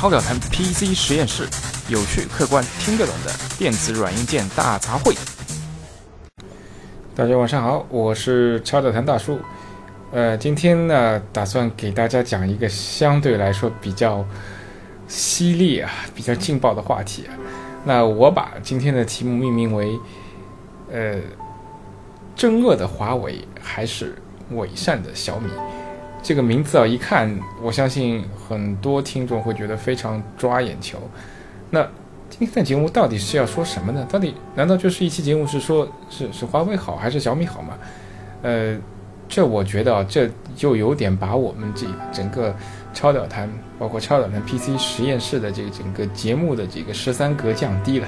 超表谈 PC 实验室，有趣、客观、听得懂的电子软硬件大杂烩。大家晚上好，我是超表谈大叔。呃，今天呢，打算给大家讲一个相对来说比较犀利啊、比较劲爆的话题啊。那我把今天的题目命名为“呃，真恶的华为还是伪善的小米”。这个名字啊，一看，我相信很多听众会觉得非常抓眼球。那今天的节目到底是要说什么呢？到底难道就是一期节目是说是是华为好还是小米好吗？呃，这我觉得啊，这就有点把我们这整个超导谈，包括超导谈 PC 实验室的这个整个节目的这个十三格降低了。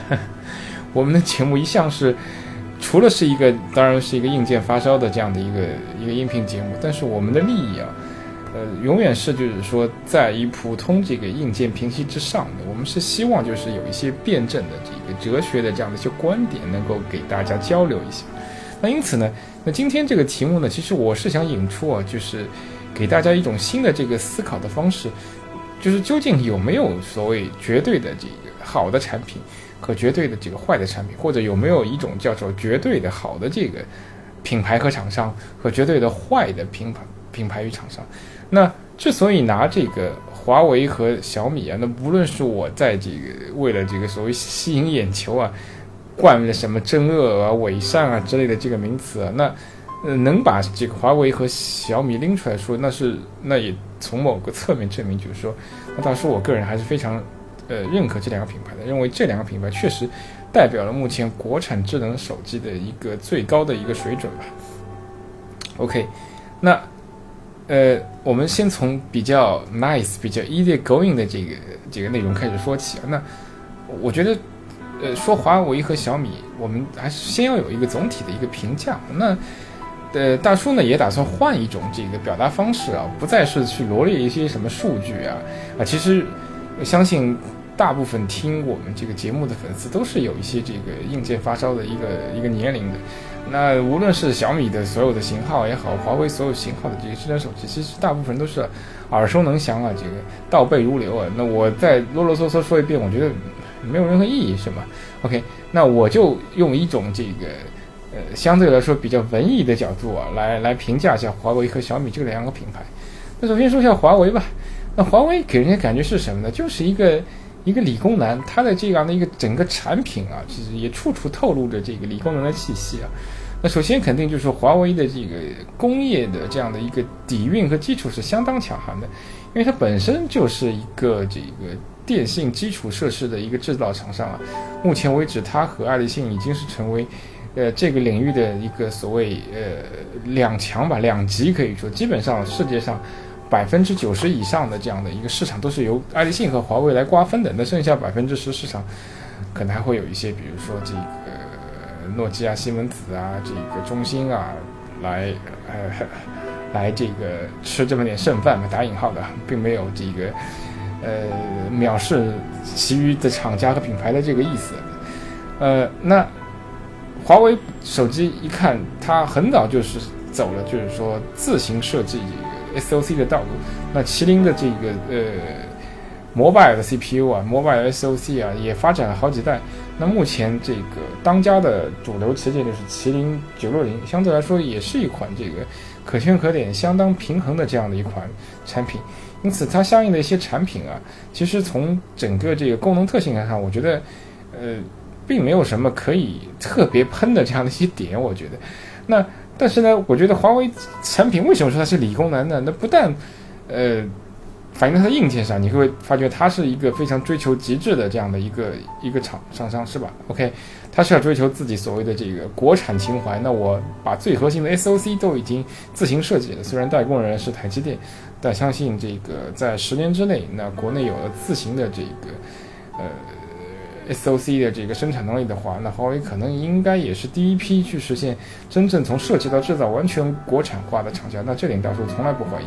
我们的节目一向是。除了是一个，当然是一个硬件发烧的这样的一个一个音频节目，但是我们的利益啊，永远是就是说，在于普通这个硬件平息之上的，我们是希望就是有一些辩证的这个哲学的这样的一些观点，能够给大家交流一下。那因此呢，那今天这个题目呢，其实我是想引出啊，就是给大家一种新的这个思考的方式，就是究竟有没有所谓绝对的这个好的产品？和绝对的这个坏的产品，或者有没有一种叫做绝对的好的这个品牌和厂商，和绝对的坏的品牌品牌与厂商？那之所以拿这个华为和小米啊，那无论是我在这个为了这个所谓吸引眼球啊，冠了什么真恶啊、伪善啊之类的这个名词啊，那呃能把这个华为和小米拎出来说，那是那也从某个侧面证明，就是说，那当时我个人还是非常。呃，认可这两个品牌的，认为这两个品牌确实代表了目前国产智能手机的一个最高的一个水准吧。OK，那呃，我们先从比较 nice、比较 easy going 的这个这个内容开始说起啊。那我觉得，呃，说华为和小米，我们还是先要有一个总体的一个评价。那呃，大叔呢也打算换一种这个表达方式啊，不再是去罗列一些什么数据啊啊，其实相信。大部分听我们这个节目的粉丝都是有一些这个硬件发烧的一个一个年龄的，那无论是小米的所有的型号也好，华为所有型号的这个智能手机，其实大部分都是耳熟能详啊，这个倒背如流啊。那我再啰啰嗦嗦说一遍，我觉得没有任何意义，是吗？OK，那我就用一种这个呃相对来说比较文艺的角度啊，来来评价一下华为和小米这两个品牌。那首先说一下华为吧，那华为给人家感觉是什么呢？就是一个。一个理工男，他的这样的一个整个产品啊，其实也处处透露着这个理工男的气息啊。那首先肯定就是华为的这个工业的这样的一个底蕴和基础是相当强悍的，因为它本身就是一个这个电信基础设施的一个制造厂商啊。目前为止，它和爱立信已经是成为呃这个领域的一个所谓呃两强吧，两极可以说，基本上世界上。百分之九十以上的这样的一个市场都是由爱立信和华为来瓜分的，那剩下百分之十市场，可能还会有一些，比如说这个诺基亚、西门子啊，这个中兴啊，来呃来这个吃这么点剩饭嘛，打引号的，并没有这个呃藐视其余的厂家和品牌的这个意思。呃，那华为手机一看，它很早就是走了，就是说自行设计。SOC 的道路，那麒麟的这个呃，mobile 的 CPU 啊，mobile SOC 啊，也发展了好几代。那目前这个当家的主流旗舰就是麒麟九六零，相对来说也是一款这个可圈可点、相当平衡的这样的一款产品。因此，它相应的一些产品啊，其实从整个这个功能特性来看，我觉得呃，并没有什么可以特别喷的这样的一些点。我觉得，那。但是呢，我觉得华为产品为什么说它是理工男呢？那不但，呃，反映在它硬件上，你会发觉它是一个非常追求极致的这样的一个一个厂厂商，是吧？OK，它是要追求自己所谓的这个国产情怀。那我把最核心的 SOC 都已经自行设计了，虽然代工人是台积电，但相信这个在十年之内，那国内有了自行的这个，呃。SOC 的这个生产能力的话，那华为可能应该也是第一批去实现真正从设计到制造完全国产化的厂家。那这点大叔从来不怀疑。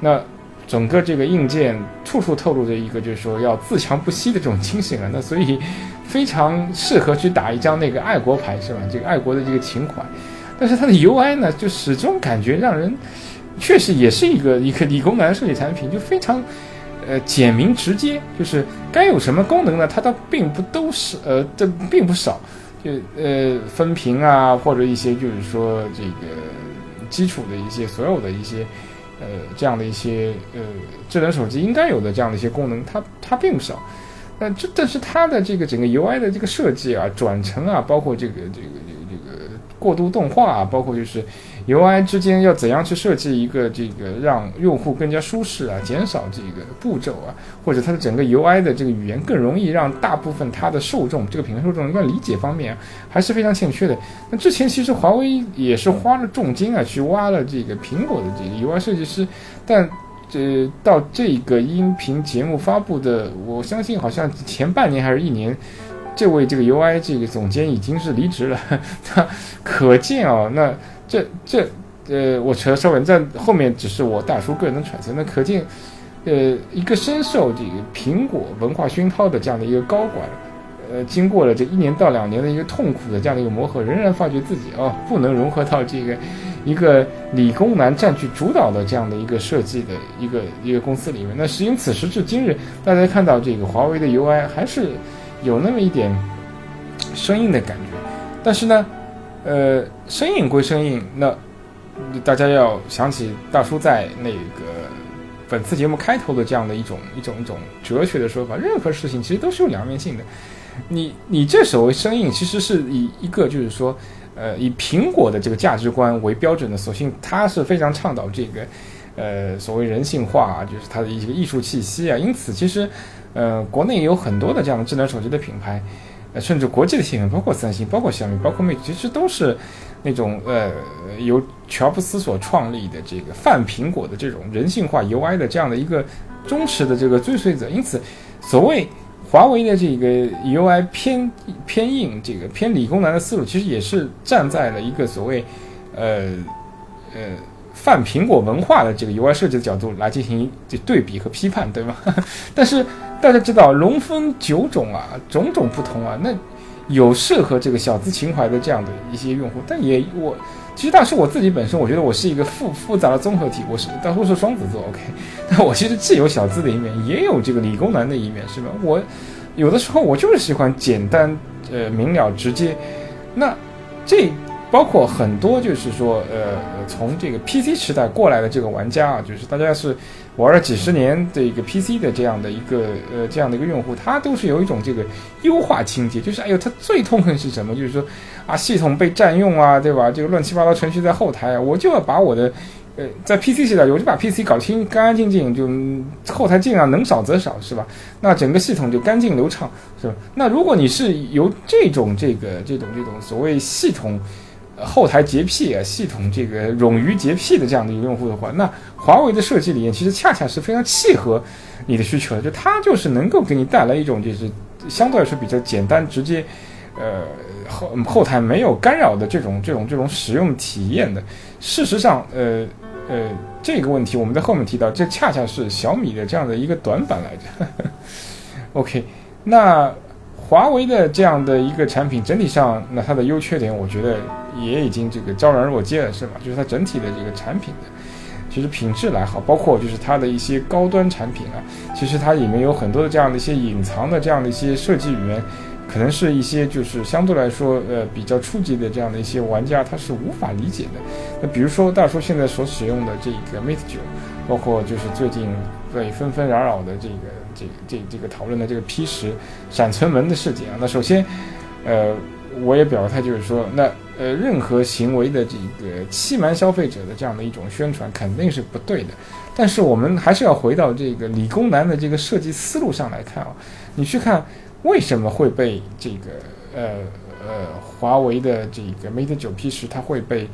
那整个这个硬件处处透露着一个就是说要自强不息的这种精神啊。那所以非常适合去打一张那个爱国牌，是吧？这个爱国的这个情怀。但是它的 UI 呢，就始终感觉让人确实也是一个一个理工男设计产品，就非常。呃简明直接，就是该有什么功能呢？它倒并不都是呃这并不少，就呃分屏啊或者一些就是说这个基础的一些所有的一些呃这样的一些呃智能手机应该有的这样的一些功能，它它并不少。那这但是它的这个整个 UI 的这个设计啊、转成啊，包括这个这个这个这个过渡动画啊，包括就是 UI 之间要怎样去设计一个这个让用户更加舒适啊，减少这个步骤啊，或者它的整个 UI 的这个语言更容易让大部分它的受众这个品牌受众在理解方面，还是非常欠缺的。那之前其实华为也是花了重金啊，去挖了这个苹果的这个 UI 设计师，但。这到这个音频节目发布的，我相信好像前半年还是一年，这位这个 UI 这个总监已经是离职了。那可见啊，那这这呃，我扯稍微在后面只是我大叔个人的揣测。那可见，呃，一个深受这个苹果文化熏陶的这样的一个高管，呃，经过了这一年到两年的一个痛苦的这样的一个磨合，仍然发觉自己啊，不能融合到这个。一个理工男占据主导的这样的一个设计的一个一个公司里面，那因此时至今日，大家看到这个华为的 UI 还是有那么一点生硬的感觉。但是呢，呃，生硬归生硬，那大家要想起大叔在那个本次节目开头的这样的一种一种一种哲学的说法：任何事情其实都是有两面性的。你你这所谓生硬，其实是以一个就是说。呃，以苹果的这个价值观为标准的，索性它是非常倡导这个，呃，所谓人性化啊，就是它的一个艺术气息啊。因此，其实，呃，国内有很多的这样的智能手机的品牌，呃，甚至国际的新闻，包括三星、包括小米、包括魅族，其实都是那种呃由乔布斯所创立的这个泛苹果的这种人性化 UI 的这样的一个忠实的这个追随者。因此，所谓。华为的这个 UI 偏偏硬，这个偏理工男的思路，其实也是站在了一个所谓，呃呃泛苹果文化的这个 UI 设计的角度来进行这对比和批判，对吗？但是大家知道，龙分九种啊，种种不同啊，那有适合这个小资情怀的这样的一些用户，但也我。其实大师我自己本身，我觉得我是一个复复杂的综合体，我是大叔是双子座，OK，那我其实既有小资的一面，也有这个理工男的一面，是吧？我有的时候我就是喜欢简单、呃明了、直接。那这包括很多就是说，呃，从这个 PC 时代过来的这个玩家啊，就是大家是。玩了几十年的一个 PC 的这样的一个呃这样的一个用户，他都是有一种这个优化情节，就是哎呦，他最痛恨是什么？就是说啊，系统被占用啊，对吧？这个乱七八糟程序在后台啊，我就要把我的呃在 PC 时代，我就把 PC 搞清干干净净，就后台尽量能少则少，是吧？那整个系统就干净流畅，是吧？那如果你是由这种这个这种这种所谓系统。后台洁癖啊，系统这个冗余洁癖的这样的一个用户的话，那华为的设计理念其实恰恰是非常契合你的需求的，就它就是能够给你带来一种就是相对来说比较简单直接，呃后后台没有干扰的这种这种这种使用体验的。事实上，呃呃这个问题我们在后面提到，这恰恰是小米的这样的一个短板来着。OK，那。华为的这样的一个产品，整体上那它的优缺点，我觉得也已经这个昭然若揭了，是吧？就是它整体的这个产品的，其实品质来好，包括就是它的一些高端产品啊，其实它里面有很多的这样的一些隐藏的这样的一些设计语言，可能是一些就是相对来说呃比较初级的这样的一些玩家他是无法理解的。那比如说大叔现在所使用的这个 Mate 九，包括就是最近被纷纷扰扰的这个。这这这个讨论的这个 P 十闪存门的事件啊，那首先，呃，我也表态，就是说，那呃，任何行为的这个欺瞒消费者的这样的一种宣传肯定是不对的。但是我们还是要回到这个理工男的这个设计思路上来看啊，你去看为什么会被这个呃呃华为的这个 Mate 九 P 十它会被。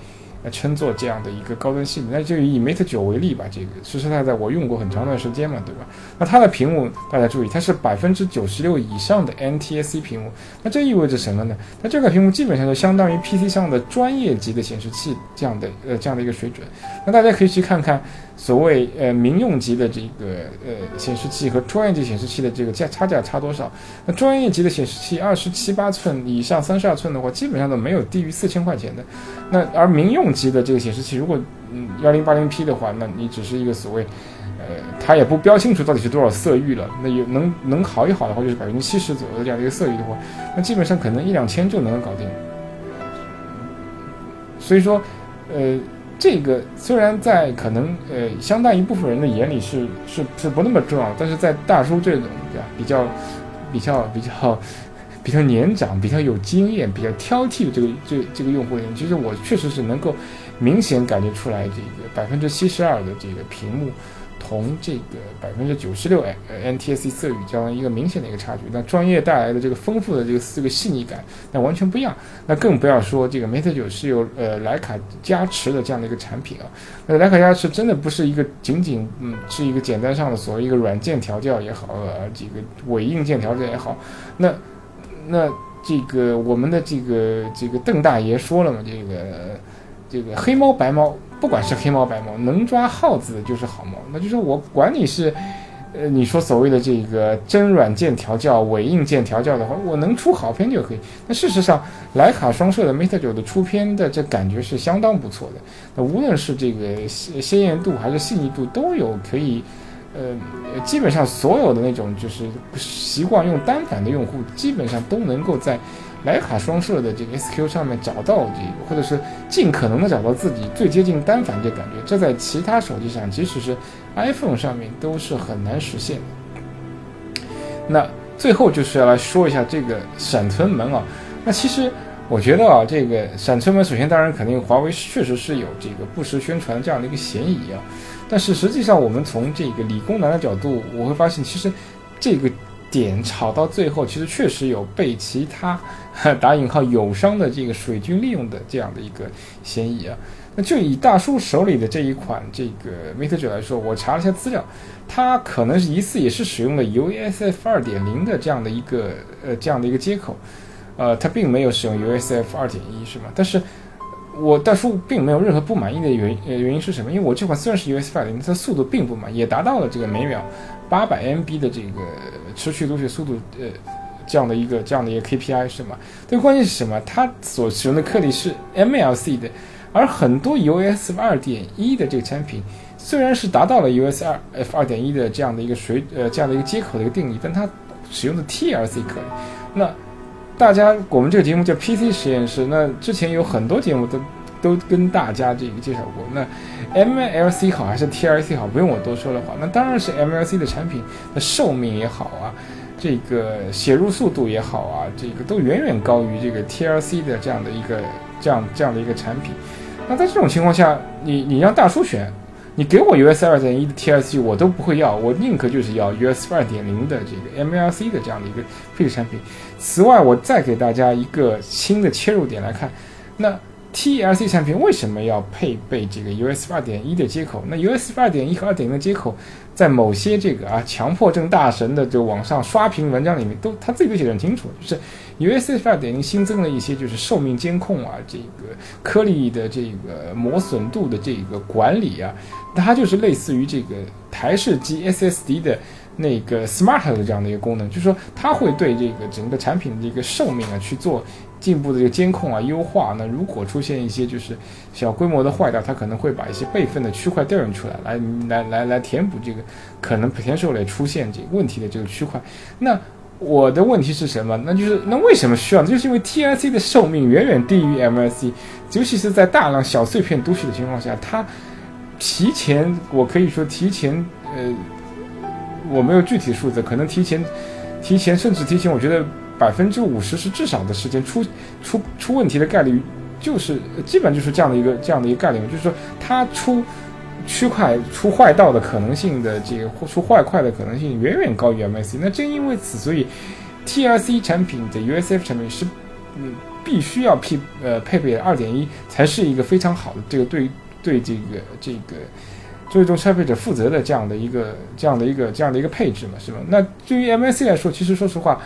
来称作这样的一个高端系统，那就以 Mate 九为例吧。这个实实在在我用过很长段时间嘛，对吧？那它的屏幕，大家注意，它是百分之九十六以上的 NTSC 屏幕。那这意味着什么呢？那这个屏幕基本上就相当于 PC 上的专业级的显示器这样的呃这样的一个水准。那大家可以去看看。所谓呃民用级的这个呃显示器和专业级显示器的这个价差价差多少？那专业级的显示器二十七八寸以上三十二寸的话，基本上都没有低于四千块钱的。那而民用级的这个显示器，如果嗯幺零八零 P 的话，那你只是一个所谓呃，它也不标清楚到底是多少色域了。那有能能好一好的话，就是百分之七十左右的这样的一个色域的话，那基本上可能一两千就能搞定。所以说，呃，这个虽然在可能呃相当一部分人的眼里是是是不那么重要，但是在大叔这种比较比较比较比较年长、比较有经验、比较挑剔的这个这这个用户里面，其实我确实是能够明显感觉出来，这个百分之七十二的这个屏幕。同这个百分之九十六呃 NTSC 色域这样一个明显的一个差距，那专业带来的这个丰富的这个这个细腻感，那完全不一样。那更不要说这个 Mate 九是有呃徕卡加持的这样的一个产品啊。那徕卡加持真的不是一个仅仅嗯是一个简单上的所谓一个软件调教也好，呃这个伪硬件调教也好。那那这个我们的这个这个邓大爷说了嘛，这个这个黑猫白猫。不管是黑猫白猫，能抓耗子的就是好猫。那就是我管你是，呃，你说所谓的这个真软件调教、伪硬件调教的话，我能出好片就可以。那事实上，徕卡双摄的 Mate 九的出片的这感觉是相当不错的。那无论是这个鲜鲜艳度还是细腻度，都有可以，呃，基本上所有的那种就是习惯用单反的用户，基本上都能够在。徕卡双摄的这个 SQ 上面找到这个，或者是尽可能的找到自己最接近单反这感觉，这在其他手机上，即使是 iPhone 上面都是很难实现的。那最后就是要来说一下这个闪存门啊，那其实我觉得啊，这个闪存门首先当然肯定华为确实是有这个不实宣传这样的一个嫌疑啊，但是实际上我们从这个理工男的角度，我会发现其实这个。点炒到最后，其实确实有被其他打引号友商的这个水军利用的这样的一个嫌疑啊。那就以大叔手里的这一款这个 Mate 九来说，我查了一下资料，它可能是疑似也是使用了 USF 二点零的这样的一个呃这样的一个接口，呃，它并没有使用 USF 二点一，是吗？但是我大叔并没有任何不满意的原呃原因是什么？因为我这款虽然是 USF 二零，它速度并不慢，也达到了这个每秒八百 MB 的这个。持续读取速度，呃，这样的一个这样的一个 KPI 是吗？但关键是什么？它所使用的颗粒是 MLC 的，而很多 USB 二点一的这个产品，虽然是达到了 USB 二 F 二点一的这样的一个水呃这样的一个接口的一个定义，但它使用的 TLC 颗粒。那大家我们这个节目叫 PC 实验室，那之前有很多节目都都跟大家这个介绍过。那 MLC 好还是 TLC 好？不用我多说的话，那当然是 MLC 的产品的寿命也好啊，这个写入速度也好啊，这个都远远高于这个 TLC 的这样的一个这样这样的一个产品。那在这种情况下，你你让大叔选，你给我 US 二点一的 T S G 我都不会要，我宁可就是要 US 二点零的这个 MLC 的这样的一个配置产品。此外，我再给大家一个新的切入点来看，那。TLC 产品为什么要配备这个 USB 二点一的接口？那 USB 二点一和二点零的接口，在某些这个啊强迫症大神的就网上刷屏文章里面，都他自己都写得很清楚，就是 USB 二点零新增了一些就是寿命监控啊，这个颗粒的这个磨损度的这个管理啊，它就是类似于这个台式机 SSD 的那个 Smart 的这样的一个功能，就是说它会对这个整个产品的这个寿命啊去做。进一步的这个监控啊，优化。那如果出现一些就是小规模的坏掉，它可能会把一些备份的区块调用出来，来来来来填补这个可能 potential 里出现这个问题的这个区块。那我的问题是什么？那就是那为什么需要？就是因为 TIC 的寿命远远低于 MLC，尤其是在大量小碎片读取的情况下，它提前，我可以说提前，呃，我没有具体数字，可能提前提前甚至提前，我觉得。百分之五十是至少的时间出出出问题的概率，就是基本就是这样的一个这样的一个概率，就是说它出区块出坏道的可能性的这个出坏块的可能性远远高于 M I C。那正因为此，所以 TLC 产品的 USF 产品是嗯必须要配呃配备二点一才是一个非常好的这个对对这个这个最终消费者负责的这样的一个这样的一个这样的一个配置嘛，是吧？那对于 M I C 来说，其实说实话。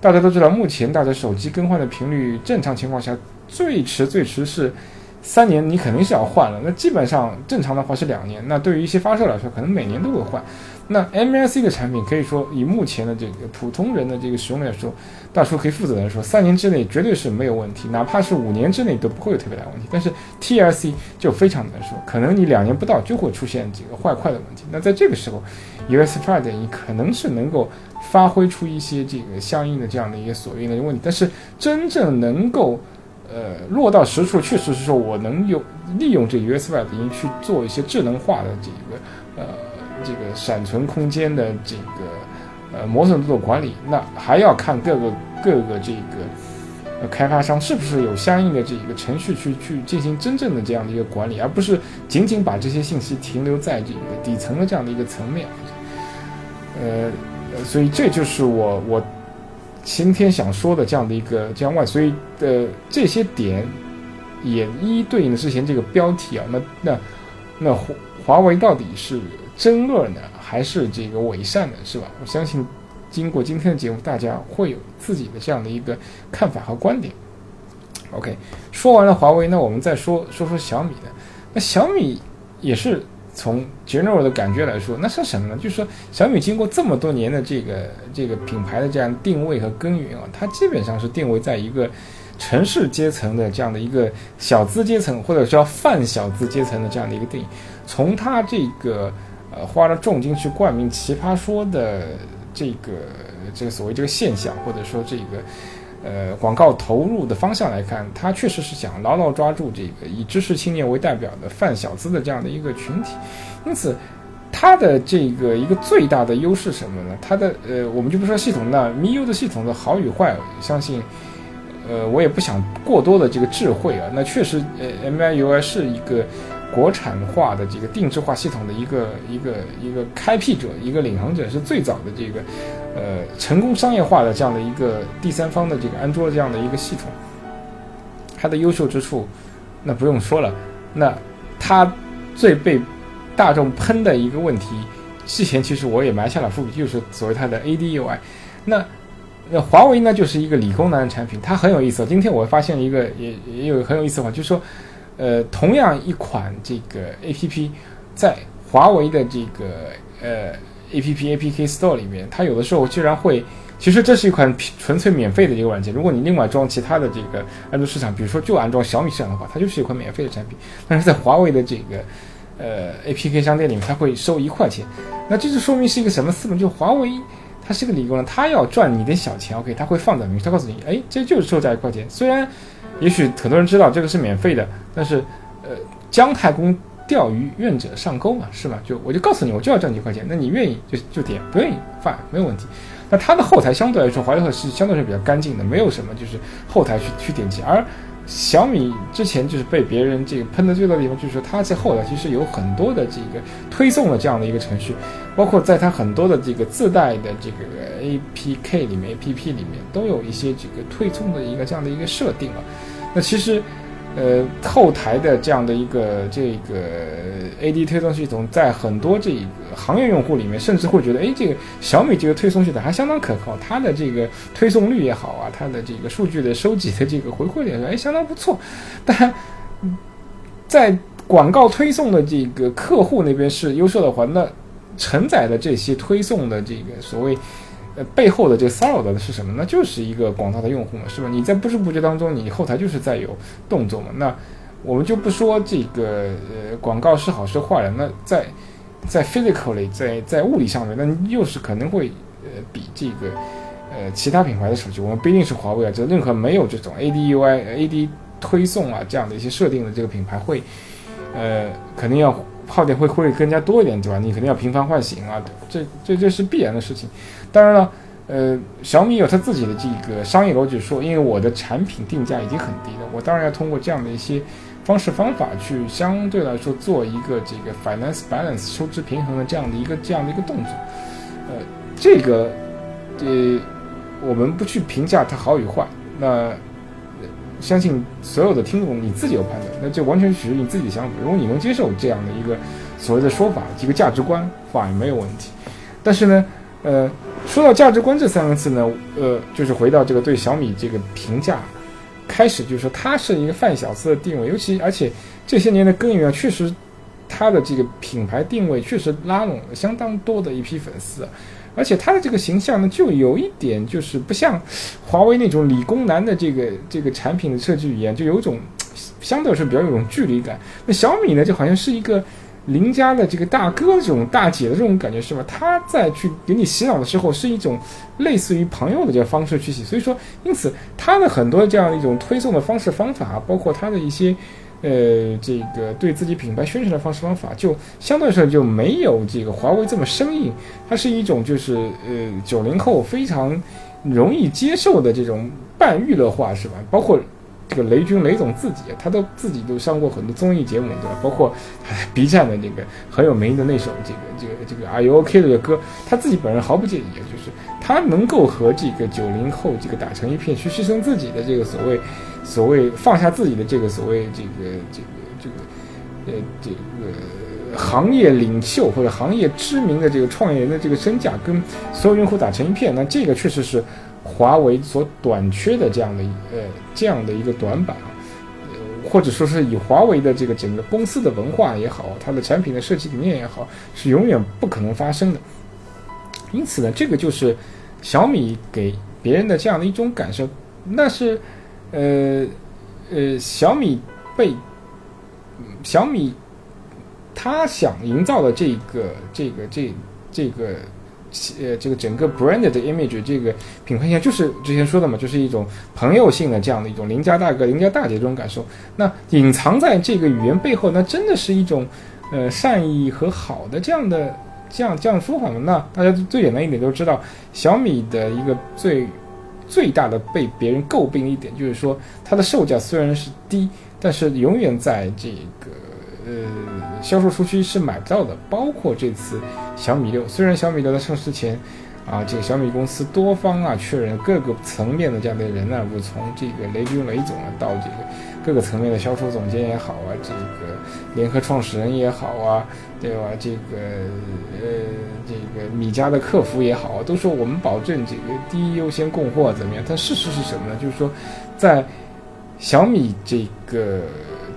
大家都知道，目前大家手机更换的频率，正常情况下最迟最迟是三年，你肯定是要换了。那基本上正常的话是两年。那对于一些发烧来说，可能每年都会换。那 MLC 的产品可以说以目前的这个普通人的这个使用来说，大叔可以负责的说，三年之内绝对是没有问题，哪怕是五年之内都不会有特别大问题。但是 TLC 就非常难说，可能你两年不到就会出现这个坏块的问题。那在这个时候，USB 点一可能是能够发挥出一些这个相应的这样的一个所谓的问题，但是真正能够呃落到实处，确实是说我能有利用这 USB 点一去做一些智能化的这个呃。这个闪存空间的这个呃磨损度的管理，那还要看各个各个这个呃开发商是不是有相应的这个程序去去进行真正的这样的一个管理，而不是仅仅把这些信息停留在这个底层的这样的一个层面。呃，所以这就是我我今天想说的这样的一个这样外，所以的这些点也一一对应的之前这个标题啊，那那那华华为到底是？真恶呢，还是这个伪善呢，是吧？我相信，经过今天的节目，大家会有自己的这样的一个看法和观点。OK，说完了华为，那我们再说说说小米的。那小米也是从 general 的感觉来说，那是什么呢？就是说，小米经过这么多年的这个这个品牌的这样定位和耕耘啊，它基本上是定位在一个城市阶层的这样的一个小资阶层，或者叫泛小资阶层的这样的一个定义。从它这个呃，花了重金去冠名《奇葩说》的这个这个所谓这个现象，或者说这个呃广告投入的方向来看，他确实是想牢牢抓住这个以知识青年为代表的泛小资的这样的一个群体。因此，它的这个一个最大的优势什么呢？它的呃，我们就不说系统，那 MIU 的系统的好与坏，相信呃我也不想过多的这个智慧啊。那确实，呃，MIUI 是一个。国产化的这个定制化系统的一个一个一个开辟者，一个领航者，是最早的这个呃成功商业化的这样的一个第三方的这个安卓这样的一个系统。它的优秀之处，那不用说了。那它最被大众喷的一个问题，之前其实我也埋下了伏笔，就是所谓它的 ADUI。那那华为呢，就是一个理工男的产品，它很有意思。今天我发现一个也也有很有意思的话，就是说。呃，同样一款这个 A P P，在华为的这个呃 A P P A P K Store 里面，它有的时候居然会，其实这是一款纯粹免费的一个软件。如果你另外装其他的这个安卓市场，比如说就安装小米市场的话，它就是一款免费的产品。但是在华为的这个呃 A P K 商店里面，它会收一块钱。那这就说明是一个什么思路？就华为它是个理工人，它要赚你的小钱，OK，它会放在明，他告诉你，哎，这就是售价一块钱，虽然。也许很多人知道这个是免费的，但是，呃，姜太公钓鱼，愿者上钩嘛，是吧？就我就告诉你，我就要挣几块钱，那你愿意就就点，不愿意发没有问题。那它的后台相对来说，华为是相对是比较干净的，没有什么就是后台去去点击，而。小米之前就是被别人这个喷的最多的地方，就是说它在后台其实有很多的这个推送的这样的一个程序，包括在它很多的这个自带的这个 APK 里面、APP 里面都有一些这个推送的一个这样的一个设定啊。那其实。呃，后台的这样的一个这个 AD 推送系统，在很多这个行业用户里面，甚至会觉得，哎，这个小米这个推送系统还相当可靠，它的这个推送率也好啊，它的这个数据的收集的这个回馈也，哎，相当不错。但在广告推送的这个客户那边是优秀的话，那承载的这些推送的这个所谓。呃，背后的这个骚扰的是什么？那就是一个广大的用户嘛，是吧？你在不知不觉当中，你后台就是在有动作嘛。那我们就不说这个呃广告是好是坏了。那在在 physically 在在物理上面，那又是可能会呃比这个呃其他品牌的手机，我们不一定是华为啊，就任何没有这种 ADUI AD 推送啊这样的一些设定的这个品牌会呃肯定要耗电会会更加多一点，对吧？你肯定要频繁唤醒啊，这这这是必然的事情。当然了，呃，小米有它自己的这个商业逻辑，说因为我的产品定价已经很低了，我当然要通过这样的一些方式方法去相对来说做一个这个 finance balance 收支平衡的这样的一个这样的一个动作。呃，这个呃，我们不去评价它好与坏，那相信所有的听众你自己有判断，那就完全属于你自己的想法。如果你能接受这样的一个所谓的说法，一个价值观，话也没有问题。但是呢，呃。说到价值观这三个字呢，呃，就是回到这个对小米这个评价，开始就是说它是一个泛小资的定位，尤其而且这些年的耕耘啊，确实它的这个品牌定位确实拉拢了相当多的一批粉丝，而且它的这个形象呢，就有一点就是不像华为那种理工男的这个这个产品的设计语言，就有一种相对来说比较有种距离感。那小米呢，就好像是一个。邻家的这个大哥、这种大姐的这种感觉是吧？他在去给你洗脑的时候，是一种类似于朋友的这个方式去洗。所以说，因此他的很多这样一种推送的方式方法，包括他的一些呃这个对自己品牌宣传的方式方法，就相对来说就没有这个华为这么生硬。它是一种就是呃九零后非常容易接受的这种半娱乐化，是吧？包括。这个雷军雷总自己，他都自己都上过很多综艺节目，对吧？包括 B 站的这个很有名的那首这个这个这个 Are You OK 的歌，他自己本人毫不介意，就是他能够和这个九零后这个打成一片，去牺牲自己的这个所谓所谓放下自己的这个所谓这个这个这个呃这个行业领袖或者行业知名的这个创业人的这个身价，跟所有用户打成一片，那这个确实是。华为所短缺的这样的呃这样的一个短板啊，或者说是以华为的这个整个公司的文化也好，它的产品的设计理念也好，是永远不可能发生的。因此呢，这个就是小米给别人的这样的一种感受，那是呃呃小米被小米他想营造的这个这个这这个。呃，这个整个 brand 的 image，这个品牌形象就是之前说的嘛，就是一种朋友性的这样的一种邻家大哥、邻家大姐这种感受。那隐藏在这个语言背后，那真的是一种呃善意和好的这样的这样这样说法吗？那大家最简单一点都知道，小米的一个最最大的被别人诟病一点，就是说它的售价虽然是低，但是永远在这个。呃，销售初期是买不到的，包括这次小米六。虽然小米六在上市前，啊，这个小米公司多方啊确认各个层面的这样的人呢，我从这个雷军雷总啊，到这个各个层面的销售总监也好啊，这个联合创始人也好啊，对吧？这个呃，这个米家的客服也好，都说我们保证这个第一优先供货怎么样？但事实是什么呢？就是说，在小米这个。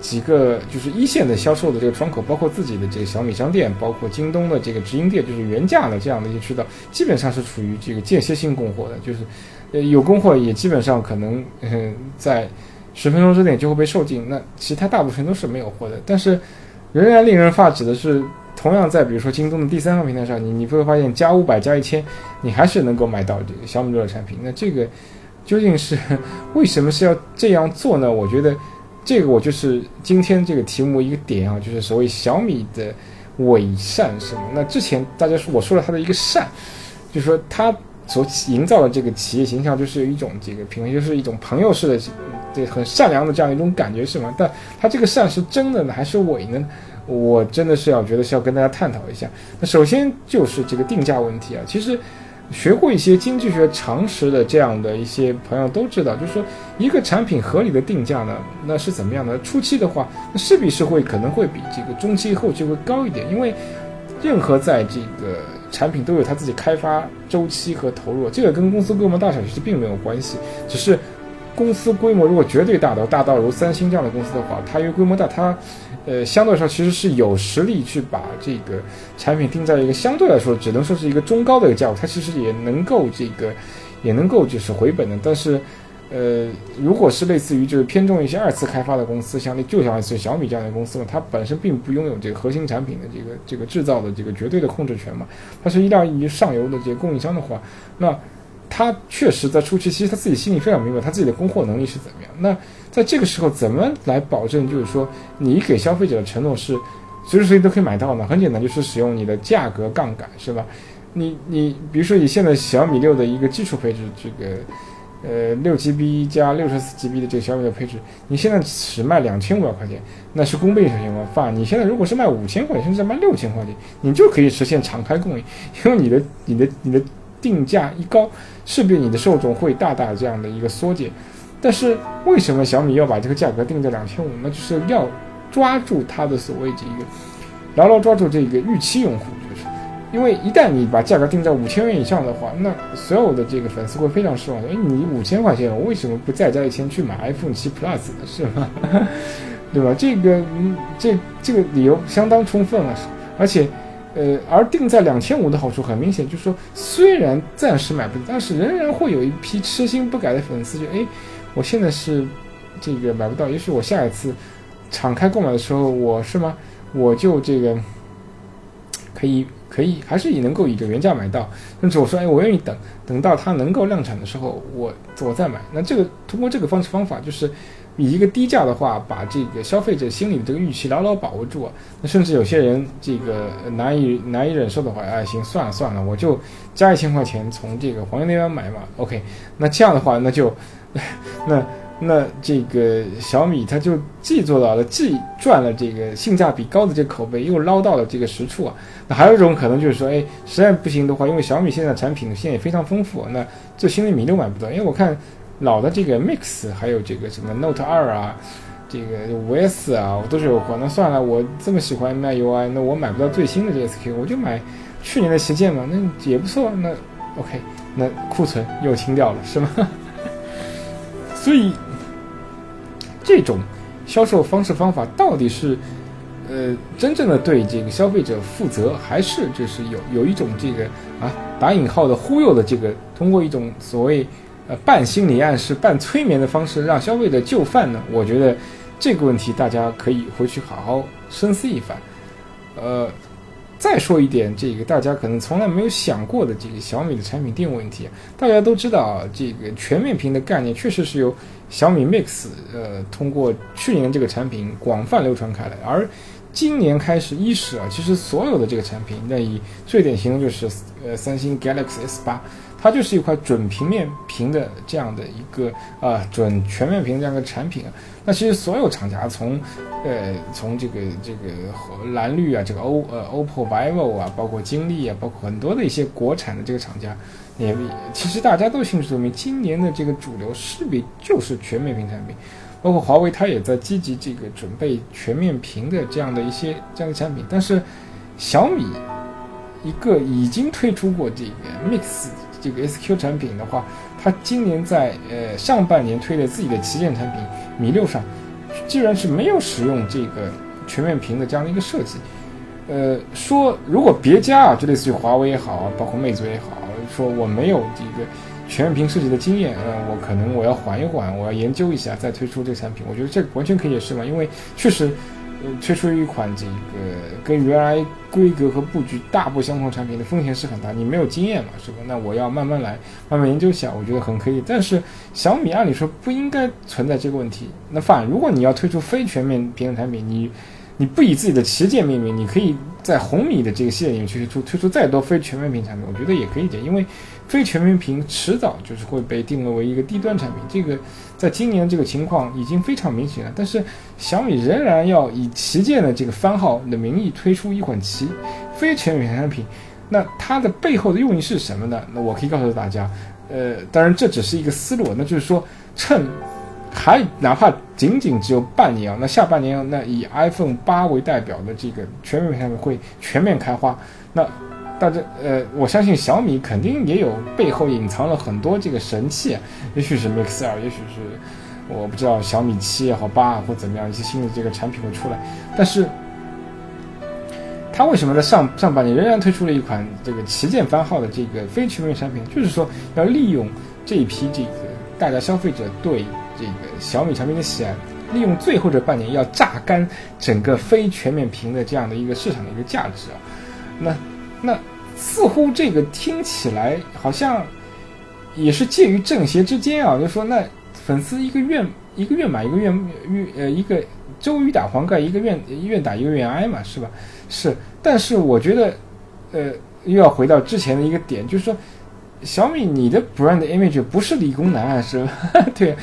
几个就是一线的销售的这个窗口，包括自己的这个小米商店，包括京东的这个直营店，就是原价的这样的一些渠道，基本上是处于这个间歇性供货的，就是，呃，有供货也基本上可能嗯在十分钟之内就会被售罄，那其他大部分都是没有货的。但是仍然令人发指的是，同样在比如说京东的第三方平台上，你你会发现加五百加一千，你还是能够买到这个小米六的产品。那这个究竟是为什么是要这样做呢？我觉得。这个我就是今天这个题目一个点啊，就是所谓小米的伪善什么？那之前大家说我说了它的一个善，就是说它所营造的这个企业形象就是一种这个品牌，就是一种朋友式的，对，很善良的这样一种感觉是吗？但它这个善是真的呢还是伪呢？我真的是要觉得是要跟大家探讨一下。那首先就是这个定价问题啊，其实。学过一些经济学常识的这样的一些朋友都知道，就是说一个产品合理的定价呢，那是怎么样的？初期的话，那势必是会可能会比这个中期后期会高一点，因为任何在这个产品都有它自己开发周期和投入，这个跟公司规模大小其实并没有关系，只是公司规模如果绝对大的大到如三星这样的公司的话，它因为规模大，它。呃，相对来说，其实是有实力去把这个产品定在一个相对来说只能说是一个中高的一个价位，它其实也能够这个，也能够就是回本的。但是，呃，如果是类似于就是偏重一些二次开发的公司，像那就像是小米这样的公司嘛，它本身并不拥有这个核心产品的这个这个制造的这个绝对的控制权嘛，它是依赖于上游的这个供应商的话，那。他确实在初期，其实他自己心里非常明白他自己的供货能力是怎么样。那在这个时候，怎么来保证就是说你给消费者的承诺是随时随地都可以买到呢？很简单，就是使用你的价格杠杆，是吧？你你比如说你现在小米六的一个基础配置，这个呃六 GB 加六十四 GB 的这个小米六配置，你现在只卖两千五百块钱，那是公倍情况发。你现在如果是卖五千块钱，甚至卖六千块钱，你就可以实现敞开供应，因为你的你的你的。定价一高，势必你的受众会大大这样的一个缩减。但是为什么小米要把这个价格定在两千五？那就是要抓住它的所谓这个，牢牢抓住这个预期用户，就是因为一旦你把价格定在五千元以上的话，那所有的这个粉丝会非常失望。哎，你五千块钱，我为什么不再加一千去买 iPhone 七 Plus 呢？是吗？对吧？这个，嗯，这这个理由相当充分了，而且，呃，而定在两千五的好处很明显，就是说，虽然暂时买不到，但是仍然会有一批痴心不改的粉丝，就哎，我现在是这个买不到，也许我下一次敞开购买的时候，我是吗？我就这个可以可以，还是以能够以这个原价买到，甚至我说，哎，我愿意等等到它能够量产的时候，我我再买。那这个通过这个方式方法，就是以一个低价的话，把这个消费者心里的这个预期牢牢把握住啊。那甚至有些人这个难以难以忍受的话，哎，行，算了算了，我就加一千块钱从这个黄金那边买嘛。OK，那这样的话，那就 那。那这个小米，它就既做到了，既赚了这个性价比高的这个口碑，又捞到了这个实处啊。那还有一种可能就是说，哎，实在不行的话，因为小米现在产品线也非常丰富，那最新的米都买不到，因为我看老的这个 Mix 还有这个什么 Note 二啊，这个五 S 啊，我都是有货。那算了，我这么喜欢 MIUI，那我买不到最新的这 SQ，我就买去年的旗舰嘛，那也不错。那 OK，那库存又清掉了，是吗？所以。这种销售方式方法到底是，呃，真正的对这个消费者负责，还是就是有有一种这个啊打引号的忽悠的这个，通过一种所谓呃半心理暗示、半催眠的方式让消费者就范呢？我觉得这个问题大家可以回去好好深思一番，呃。再说一点，这个大家可能从来没有想过的这个小米的产品定位问题。大家都知道，这个全面屏的概念确实是由小米 Mix 呃通过去年这个产品广泛流传开来，而今年开始伊始啊，其实所有的这个产品，那以最典型的就是呃三星 Galaxy S 八。它就是一块准平面屏的这样的一个啊准全面屏这样的产品啊。那其实所有厂家从呃从这个这个蓝绿啊，这个 O 呃 OPPO、vivo 啊，包括金立啊，包括很多的一些国产的这个厂家，也其实大家都心知肚明，今年的这个主流势必就是全面屏产品。包括华为，它也在积极这个准备全面屏的这样的一些这样的产品。但是小米一个已经推出过这个 Mix。这个 SQ 产品的话，它今年在呃上半年推的自己的旗舰产品米六上，居然是没有使用这个全面屏的这样的一个设计。呃，说如果别家啊，就类似于华为也好，包括魅族也好，说我没有这个全面屏设计的经验，呃，我可能我要缓一缓，我要研究一下再推出这个产品。我觉得这完全可以是嘛，因为确实。推出一款这个跟原来规格和布局大不相同产品的风险是很大，你没有经验嘛，是吧？那我要慢慢来，慢慢研究一下，我觉得很可以。但是小米按理说不应该存在这个问题。那反，如果你要推出非全面屏的产品，你你不以自己的旗舰命名，你可以在红米的这个系列里面推出推出再多非全面屏产品，我觉得也可以解，因为。非全面屏迟早就是会被定位为一个低端产品，这个在今年这个情况已经非常明显了。但是小米仍然要以旗舰的这个番号的名义推出一款旗非全面屏产品，那它的背后的用意是什么呢？那我可以告诉大家，呃，当然这只是一个思路，那就是说趁还哪怕仅仅只有半年啊，那下半年那以 iPhone 八为代表的这个全面屏产品会全面开花，那。大家呃，我相信小米肯定也有背后隐藏了很多这个神器，也许是 Mix L，也许是我不知道小米七也好八啊或怎么样一些新的这个产品会出来。但是，它为什么在上上半年仍然推出了一款这个旗舰番号的这个非全面产品？就是说要利用这一批这个大家消费者对这个小米产品的喜爱，利用最后这半年要榨干整个非全面屏的这样的一个市场的一个价值啊。那那。似乎这个听起来好像也是介于正邪之间啊，就说那粉丝一个愿一个愿买一个愿愿呃一个周瑜打黄盖一个愿愿打一个愿挨嘛，是吧？是，但是我觉得呃又要回到之前的一个点，就是说。小米，你的 brand image 不是理工男啊，是吧？对，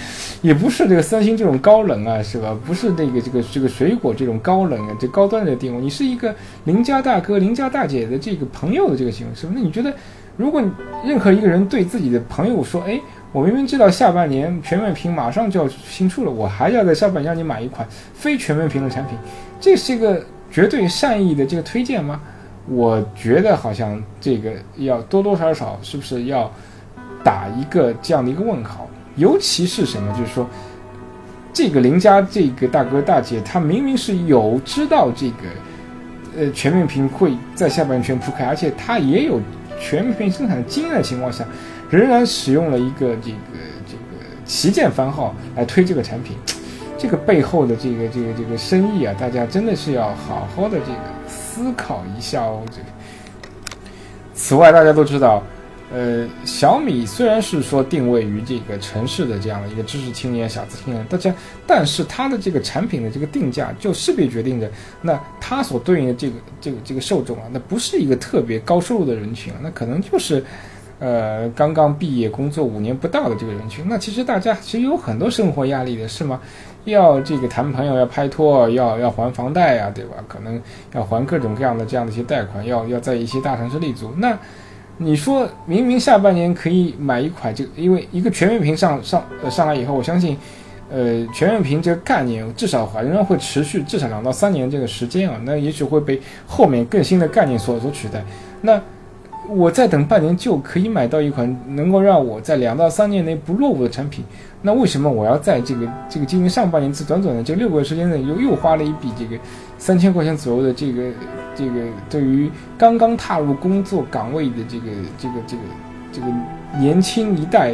也不是这个三星这种高冷啊，是吧？不是那个这个这个水果这种高冷啊，这高端的定位，你是一个邻家大哥、邻家大姐的这个朋友的这个行为，是吧？那你觉得，如果任何一个人对自己的朋友说：“哎，我明明知道下半年全面屏马上就要新出了，我还要在下半年让你买一款非全面屏的产品，这是一个绝对善意的这个推荐吗？”我觉得好像这个要多多少少是不是要打一个这样的一个问号？尤其是什么，就是说这个邻家这个大哥大姐，他明明是有知道这个呃全面屏会在下半圈铺开，而且他也有全面屏生产的经验的情况下，仍然使用了一个这个这个旗舰番号来推这个产品，这个背后的这个这个这个深意啊，大家真的是要好好的这个。思考一下哦，这个。此外，大家都知道，呃，小米虽然是说定位于这个城市的这样的一个知识青年、小资青年，大家，但是它的这个产品的这个定价就势必决定着，那它所对应的这个这个这个受众啊，那不是一个特别高收入的人群啊，那可能就是，呃，刚刚毕业工作五年不到的这个人群。那其实大家其实有很多生活压力的，是吗？要这个谈朋友，要拍拖，要要还房贷呀，对吧？可能要还各种各样的这样的一些贷款，要要在一些大城市立足。那你说明明下半年可以买一款，这个因为一个全面屏上上呃上来以后，我相信，呃，全面屏这个概念至少还仍然会持续至少两到三年这个时间啊。那也许会被后面更新的概念所所取代。那我再等半年就可以买到一款能够让我在两到三年内不落伍的产品。那为什么我要在这个这个今年上半年这短短的这六个月时间内又又花了一笔这个三千块钱左右的这个这个对于刚刚踏入工作岗位的这个这个这个这个年轻一代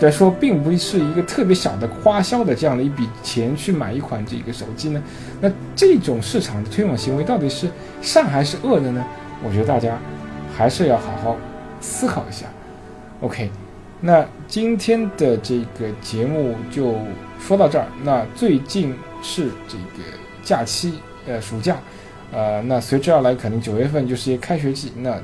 来说，并不是一个特别小的花销的这样的一笔钱去买一款这个手机呢？那这种市场的推广行为到底是善还是恶的呢？我觉得大家还是要好好思考一下。OK。那今天的这个节目就说到这儿。那最近是这个假期，呃，暑假，呃，那随之而来，可能九月份就是一开学季。那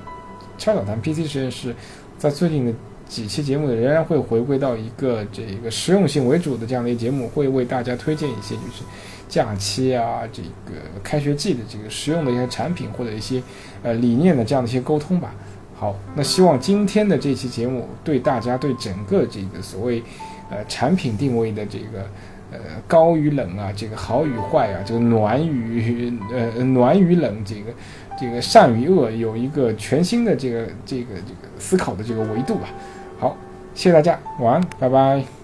超导谈 PC 实验室在最近的几期节目里，仍然会回归到一个这个实用性为主的这样的一个节目，会为大家推荐一些就是假期啊，这个开学季的这个实用的一些产品或者一些呃理念的这样的一些沟通吧。好，那希望今天的这期节目对大家对整个这个所谓，呃，产品定位的这个，呃，高与冷啊，这个好与坏啊，这个暖与呃暖与冷，这个这个善与恶，有一个全新的这个这个这个思考的这个维度吧。好，谢谢大家，晚安，拜拜。